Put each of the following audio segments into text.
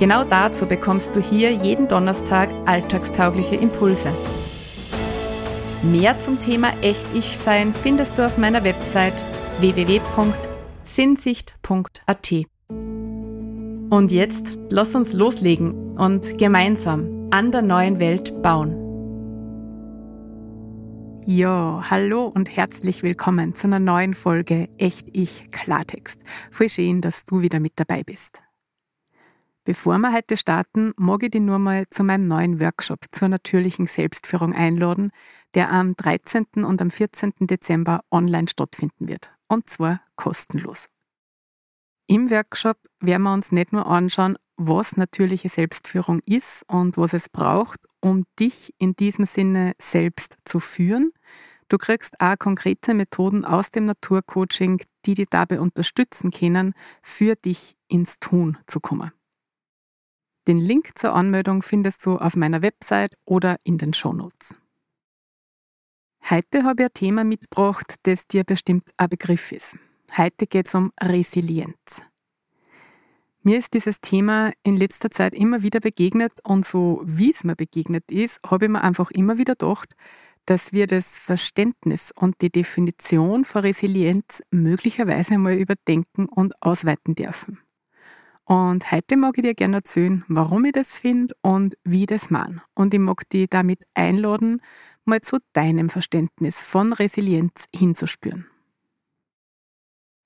Genau dazu bekommst du hier jeden Donnerstag alltagstaugliche Impulse. Mehr zum Thema Echt-Ich-Sein findest du auf meiner Website www.sinnsicht.at. Und jetzt lass uns loslegen und gemeinsam an der neuen Welt bauen. Ja, hallo und herzlich willkommen zu einer neuen Folge Echt Ich Klartext. Voll schön, dass du wieder mit dabei bist. Bevor wir heute starten, mag ich dich nur mal zu meinem neuen Workshop zur natürlichen Selbstführung einladen, der am 13. und am 14. Dezember online stattfinden wird. Und zwar kostenlos. Im Workshop werden wir uns nicht nur anschauen, was natürliche Selbstführung ist und was es braucht, um dich in diesem Sinne selbst zu führen. Du kriegst auch konkrete Methoden aus dem Naturcoaching, die dich dabei unterstützen können, für dich ins Tun zu kommen. Den Link zur Anmeldung findest du auf meiner Website oder in den Shownotes. Heute habe ich ein Thema mitgebracht, das dir bestimmt ein Begriff ist. Heute geht es um Resilienz. Mir ist dieses Thema in letzter Zeit immer wieder begegnet und so wie es mir begegnet ist, habe ich mir einfach immer wieder gedacht, dass wir das Verständnis und die Definition von Resilienz möglicherweise einmal überdenken und ausweiten dürfen. Und heute mag ich dir gerne erzählen, warum ich das finde und wie ich das meine. Und ich mag dich damit einladen, mal zu deinem Verständnis von Resilienz hinzuspüren.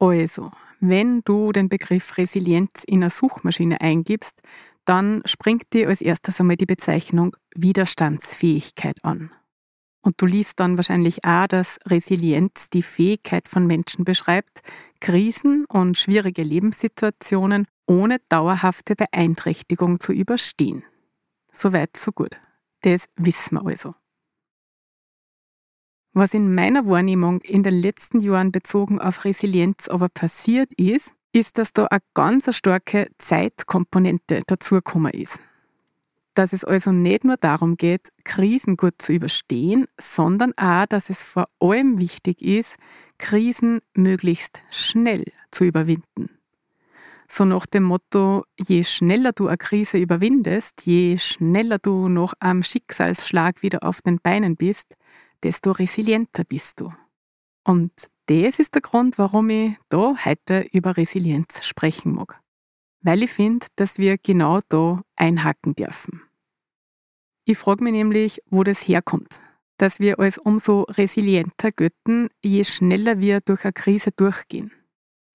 Also, wenn du den Begriff Resilienz in eine Suchmaschine eingibst, dann springt dir als erstes einmal die Bezeichnung Widerstandsfähigkeit an. Und du liest dann wahrscheinlich auch, dass Resilienz die Fähigkeit von Menschen beschreibt, Krisen und schwierige Lebenssituationen ohne dauerhafte Beeinträchtigung zu überstehen. Soweit, so gut. Das wissen wir also. Was in meiner Wahrnehmung in den letzten Jahren bezogen auf Resilienz aber passiert ist, ist, dass da eine ganz starke Zeitkomponente dazugekommen ist. Dass es also nicht nur darum geht, Krisen gut zu überstehen, sondern auch, dass es vor allem wichtig ist, Krisen möglichst schnell zu überwinden. So nach dem Motto, je schneller du eine Krise überwindest, je schneller du nach einem Schicksalsschlag wieder auf den Beinen bist, desto resilienter bist du. Und das ist der Grund, warum ich da heute über Resilienz sprechen mag. Weil ich finde, dass wir genau da einhaken dürfen. Ich frage mich nämlich, wo das herkommt. Dass wir als umso resilienter götten, je schneller wir durch eine Krise durchgehen.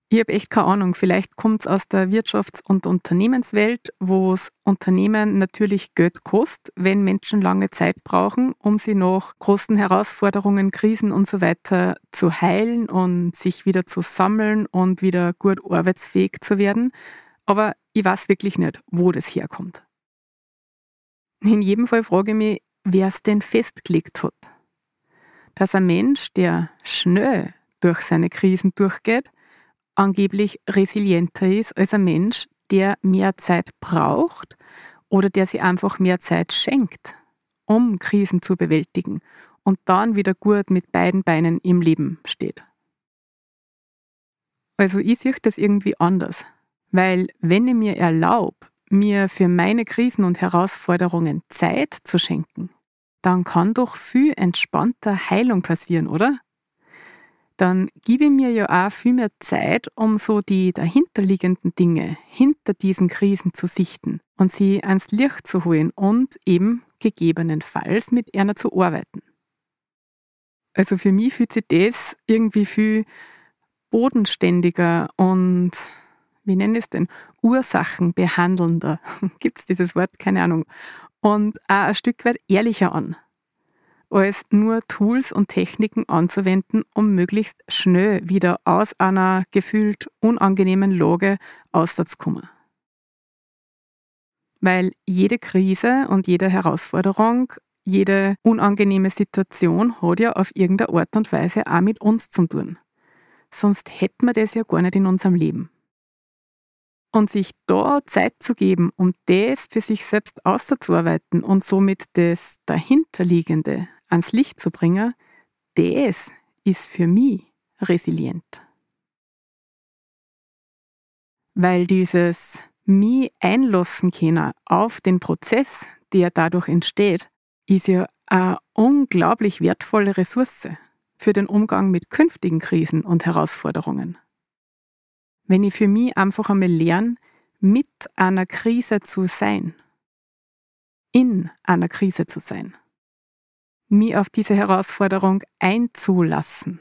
Ich habe echt keine Ahnung. Vielleicht kommt es aus der Wirtschafts- und Unternehmenswelt, wo es Unternehmen natürlich Geld kostet, wenn Menschen lange Zeit brauchen, um sie nach großen Herausforderungen, Krisen und so weiter zu heilen und sich wieder zu sammeln und wieder gut arbeitsfähig zu werden. Aber ich weiß wirklich nicht, wo das herkommt. In jedem Fall frage ich mich, wer es denn festgelegt hat. Dass ein Mensch, der schnell durch seine Krisen durchgeht, angeblich resilienter ist als ein Mensch, der mehr Zeit braucht oder der sich einfach mehr Zeit schenkt, um Krisen zu bewältigen und dann wieder gut mit beiden Beinen im Leben steht. Also ich sehe das irgendwie anders, weil wenn ich mir erlaube, mir für meine Krisen und Herausforderungen Zeit zu schenken, dann kann doch viel entspannter Heilung passieren, oder? dann gebe ich mir ja auch viel mehr Zeit, um so die dahinterliegenden Dinge hinter diesen Krisen zu sichten und sie ans Licht zu holen und eben gegebenenfalls mit einer zu arbeiten. Also für mich fühlt sich das irgendwie viel bodenständiger und, wie nenne ich es denn, Ursachenbehandelnder, gibt es dieses Wort, keine Ahnung, und auch ein Stück weit ehrlicher an als nur Tools und Techniken anzuwenden, um möglichst schnell wieder aus einer gefühlt unangenehmen Lage auszukommen. Weil jede Krise und jede Herausforderung, jede unangenehme Situation hat ja auf irgendeine Art und Weise auch mit uns zu tun. Sonst hätten wir das ja gar nicht in unserem Leben. Und sich da Zeit zu geben, um das für sich selbst auszuarbeiten und somit das dahinterliegende ans Licht zu bringen, das ist für mich resilient. Weil dieses mich einlassen können auf den Prozess, der dadurch entsteht, ist ja eine unglaublich wertvolle Ressource für den Umgang mit künftigen Krisen und Herausforderungen wenn ich für mich einfach einmal lerne, mit einer Krise zu sein, in einer Krise zu sein, mich auf diese Herausforderung einzulassen.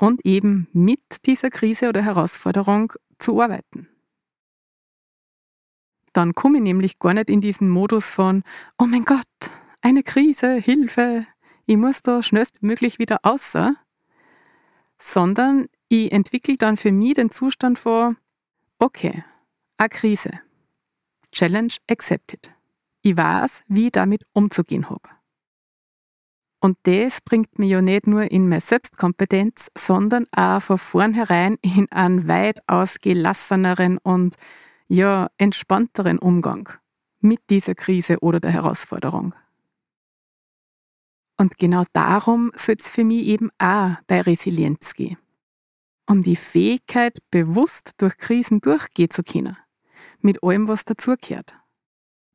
Und eben mit dieser Krise oder Herausforderung zu arbeiten. Dann komme ich nämlich gar nicht in diesen Modus von, oh mein Gott, eine Krise, Hilfe, ich muss da schnellstmöglich wieder außer, sondern ich entwickle dann für mich den Zustand vor, okay, eine Krise. Challenge accepted. Ich weiß, wie ich damit umzugehen habe. Und das bringt mich ja nicht nur in meine Selbstkompetenz, sondern auch von vornherein in einen weitaus gelasseneren und ja, entspannteren Umgang mit dieser Krise oder der Herausforderung. Und genau darum soll es für mich eben auch bei Resilienz gehen. Um die Fähigkeit, bewusst durch Krisen durchgehen zu können. Mit allem, was dazugehört.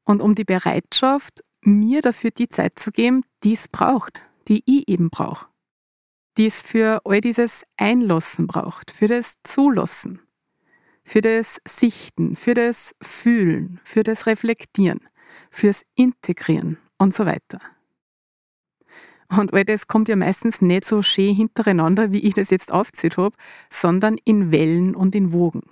Und um die Bereitschaft, mir dafür die Zeit zu geben, die es braucht, die ich eben brauche. Die es für all dieses Einlassen braucht, für das Zulassen, für das Sichten, für das Fühlen, für das Reflektieren, fürs Integrieren und so weiter. Und all das kommt ja meistens nicht so schön hintereinander, wie ich das jetzt aufgezählt habe, sondern in Wellen und in Wogen.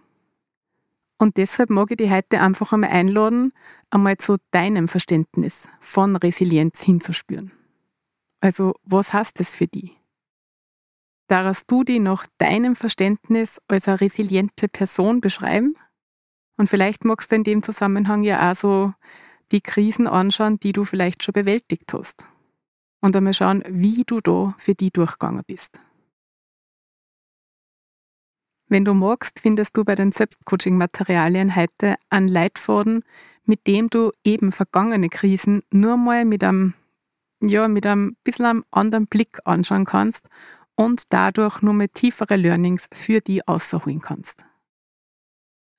Und deshalb mag ich dich heute einfach einmal einladen, einmal zu deinem Verständnis von Resilienz hinzuspüren. Also, was heißt das für dich? Darfst du die nach deinem Verständnis als eine resiliente Person beschreiben? Und vielleicht magst du in dem Zusammenhang ja auch so die Krisen anschauen, die du vielleicht schon bewältigt hast und einmal schauen, wie du da für die durchgegangen bist. Wenn du magst, findest du bei den Selbstcoaching-Materialien heute einen Leitfaden, mit dem du eben vergangene Krisen nur mal mit einem, ja, mit einem bisschen anderen Blick anschauen kannst und dadurch nur mit tiefere Learnings für die außerholen kannst.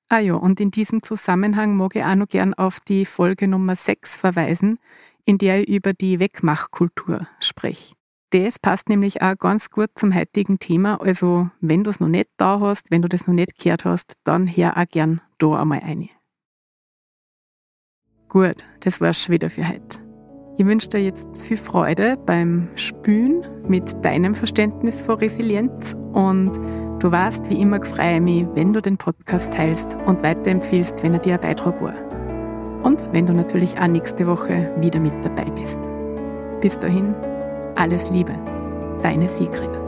Ah ja, und in diesem Zusammenhang mag ich auch noch gern auf die Folge Nummer 6 verweisen, in der ich über die Wegmachkultur spreche. Das passt nämlich auch ganz gut zum heutigen Thema. Also, wenn du es noch nicht da hast, wenn du das noch nicht gehört hast, dann hör auch gern da einmal ein. Gut, das war's schon wieder für heute. Ich wünsche dir jetzt viel Freude beim Spülen mit deinem Verständnis von Resilienz und du weißt, wie immer freue ich mich, wenn du den Podcast teilst und weiterempfiehlst, wenn er dir ein Beitrag war und wenn du natürlich auch nächste Woche wieder mit dabei bist. Bis dahin, alles Liebe, deine Sigrid.